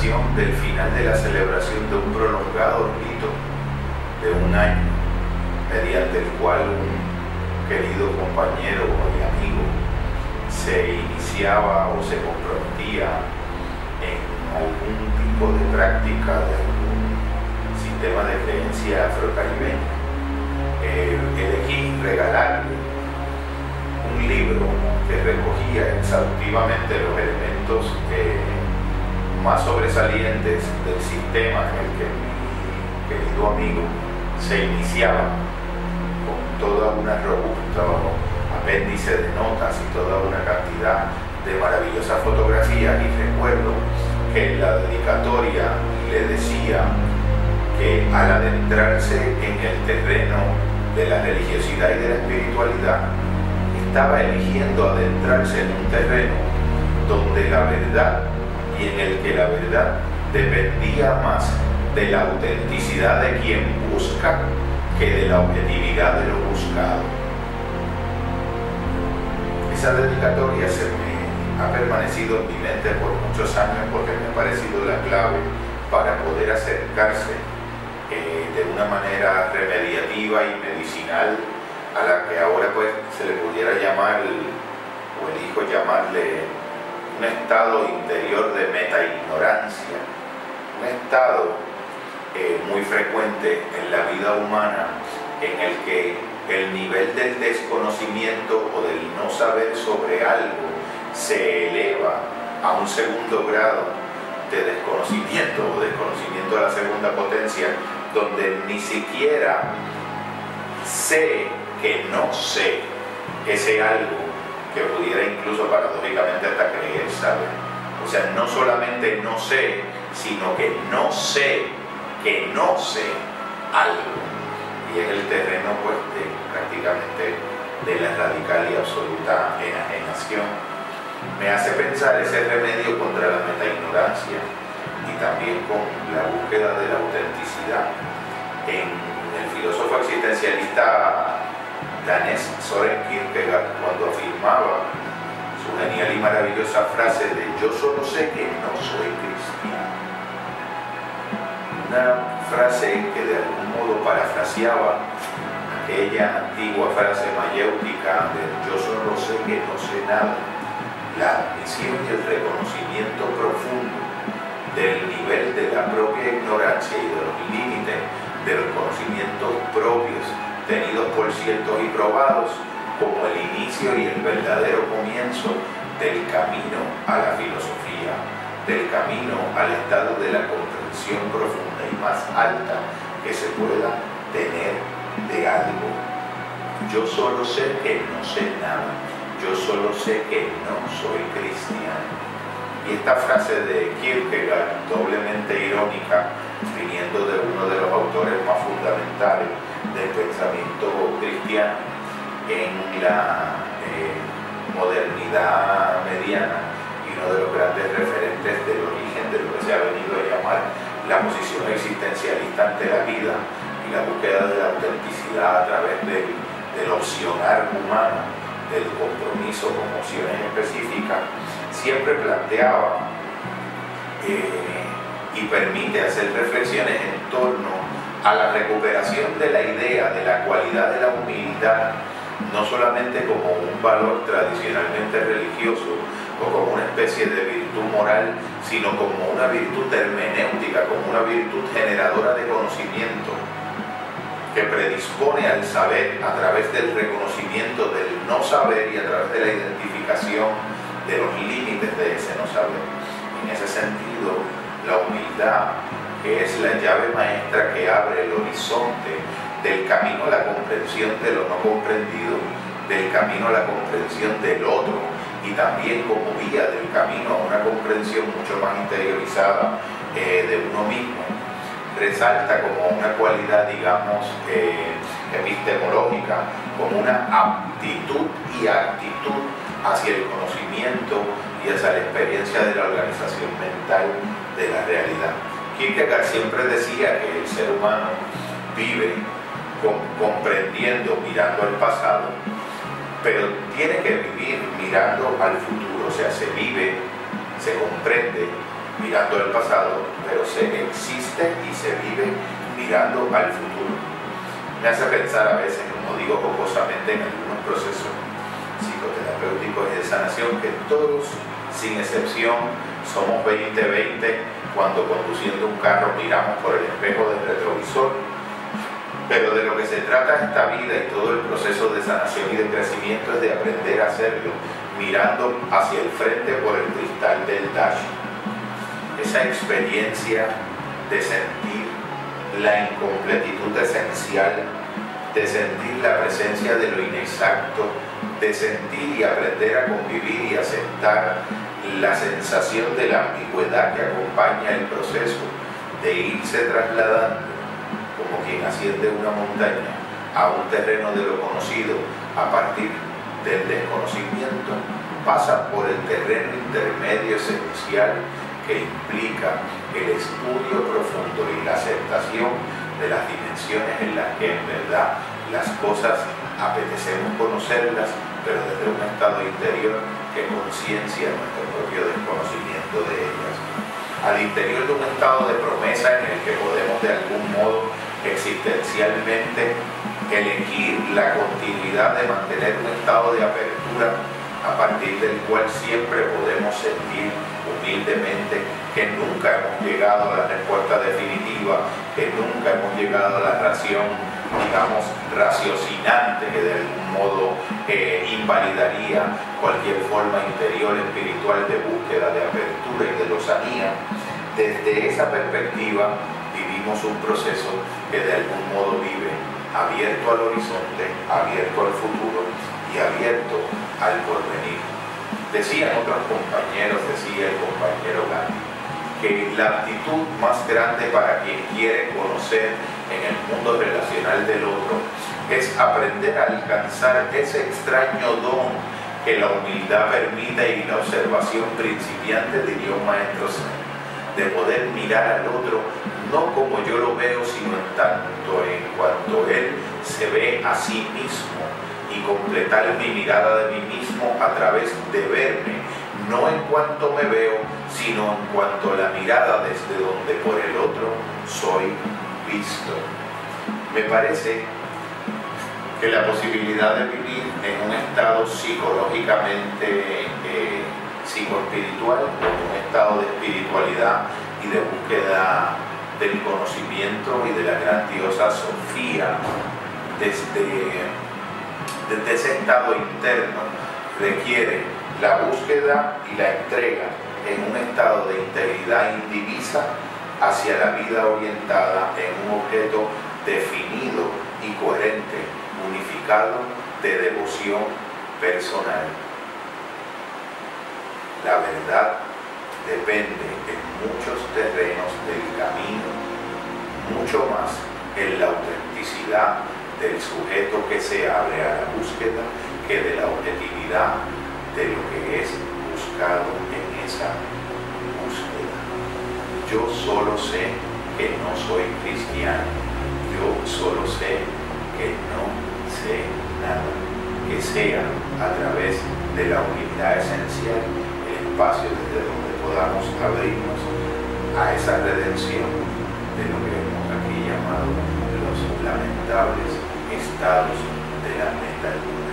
del final de la celebración de un prolongado rito de un año, mediante el cual un querido compañero y amigo se iniciaba o se comprometía en algún tipo de práctica de algún sistema de creencia afrocaribeña. Eh, elegí regalarle un libro que recogía exhaustivamente los elementos eh, más sobresalientes del sistema en el que mi querido amigo se iniciaba con toda una robusta apéndice de notas y toda una cantidad de maravillosas fotografías y recuerdo que en la dedicatoria le decía que al adentrarse en el terreno de la religiosidad y de la espiritualidad, estaba eligiendo adentrarse en un terreno donde la verdad y en el que la verdad dependía más de la autenticidad de quien busca que de la objetividad de lo buscado. Esa dedicatoria se me ha permanecido en mi mente por muchos años porque me ha parecido la clave para poder acercarse eh, de una manera remediativa y medicinal a la que ahora pues se le pudiera llamar, o elijo llamarle, un estado interior de meta-ignorancia, un estado eh, muy frecuente en la vida humana en el que el nivel del desconocimiento o del no saber sobre algo se eleva a un segundo grado de desconocimiento o desconocimiento de la segunda potencia, donde ni siquiera sé que no sé ese algo que pudiera incluso paradójicamente hasta creer saber. O sea, no solamente no sé, sino que no sé que no sé algo. Y es el terreno pues de, prácticamente de la radical y absoluta enajenación. Me hace pensar ese remedio contra la metaignorancia y también con la búsqueda de la autenticidad en el filósofo existencialista danés Soren Kierkegaard cuando afirmaba genial y maravillosa frase de yo solo sé que no soy cristiano. Una frase que de algún modo parafraseaba aquella antigua frase mayéutica de yo solo sé que no sé nada, la admisión y el reconocimiento profundo del nivel de la propia ignorancia y de los límites de los conocimientos propios tenidos por ciertos y probados como el inicio y el verdadero comienzo del camino a la filosofía, del camino al estado de la comprensión profunda y más alta que se pueda tener de algo. Yo solo sé que no sé nada, yo solo sé que no soy cristiano. Y esta frase de Kierkegaard, doblemente irónica, viniendo de uno de los autores más fundamentales del pensamiento cristiano en la eh, modernidad mediana y uno de los grandes referentes del origen de lo que se ha venido a llamar la posición existencialista ante la vida y la búsqueda de la autenticidad a través del, opcionar humano, del compromiso con opciones específicas, siempre planteaba eh, y permite hacer reflexiones en torno a la recuperación de la idea de la cualidad de la humildad, no solamente como un valor tradicionalmente religioso o como una especie de virtud moral, sino como una virtud hermenéutica, como una virtud generadora de conocimiento que predispone al saber a través del reconocimiento del no saber y a través de la identificación de los límites de ese no saber. En ese sentido, la humildad que es la llave maestra que abre el horizonte del camino a la comprensión de lo no comprendido, del camino a la comprensión del otro y también como vía del camino a una comprensión mucho más interiorizada eh, de uno mismo. Resalta como una cualidad, digamos, eh, epistemológica, como una aptitud y actitud hacia el conocimiento y hacia la experiencia de la organización mental de la realidad. Kierkegaard siempre decía que el ser humano vive comprendiendo, mirando al pasado, pero tiene que vivir mirando al futuro, o sea, se vive, se comprende mirando al pasado, pero se existe y se vive mirando al futuro. Me hace pensar a veces, como digo jocosamente, en algunos procesos psicoterapéuticos y de sanación, que todos, sin excepción, somos 20-20 cuando conduciendo un carro miramos por el espejo del retrovisor. Pero de lo que se trata esta vida y todo el proceso de sanación y de crecimiento es de aprender a hacerlo mirando hacia el frente por el cristal del dash. Esa experiencia de sentir la incompletitud esencial, de sentir la presencia de lo inexacto, de sentir y aprender a convivir y aceptar la sensación de la ambigüedad que acompaña el proceso de irse trasladando quien asciende una montaña a un terreno de lo conocido a partir del desconocimiento, pasa por el terreno intermedio esencial que implica el estudio profundo y la aceptación de las dimensiones en las que en verdad las cosas apetecemos conocerlas, pero desde un estado interior que conciencia nuestro propio desconocimiento de ellas. Al interior de un estado de promesa en el que podemos de algún modo existencialmente elegir la continuidad de mantener un estado de apertura a partir del cual siempre podemos sentir humildemente que nunca hemos llegado a la respuesta definitiva, que nunca hemos llegado a la ración, digamos, raciocinante que de algún modo eh, invalidaría cualquier forma interior espiritual de búsqueda, de apertura y de lozanía. Desde esa perspectiva vivimos un proceso que de algún modo vive abierto al horizonte, abierto al futuro y abierto al porvenir. Decían otros compañeros, decía el compañero Gandhi, que la actitud más grande para quien quiere conocer en el mundo relacional del otro es aprender a alcanzar ese extraño don que la humildad permite y la observación principiante, diría un maestro de poder mirar al otro no como yo lo veo, sino en tanto en cuanto él se ve a sí mismo y completar mi mirada de mí mismo a través de verme, no en cuanto me veo, sino en cuanto la mirada desde donde por el otro soy visto. Me parece que la posibilidad de vivir en un estado psicológicamente eh, psicoespiritual, estado de espiritualidad y de búsqueda del conocimiento y de la grandiosa Sofía desde desde ese estado interno requiere la búsqueda y la entrega en un estado de integridad indivisa hacia la vida orientada en un objeto definido y coherente, unificado de devoción personal. La verdad depende en muchos terrenos del camino, mucho más en la autenticidad del sujeto que se abre a la búsqueda que de la objetividad de lo que es buscado en esa búsqueda. Yo solo sé que no soy cristiano, yo solo sé que no sé nada, que sea a través de la humildad esencial el espacio desde donde podamos abrirnos a esa redención de lo que hemos aquí llamado los lamentables estados de la mentalidad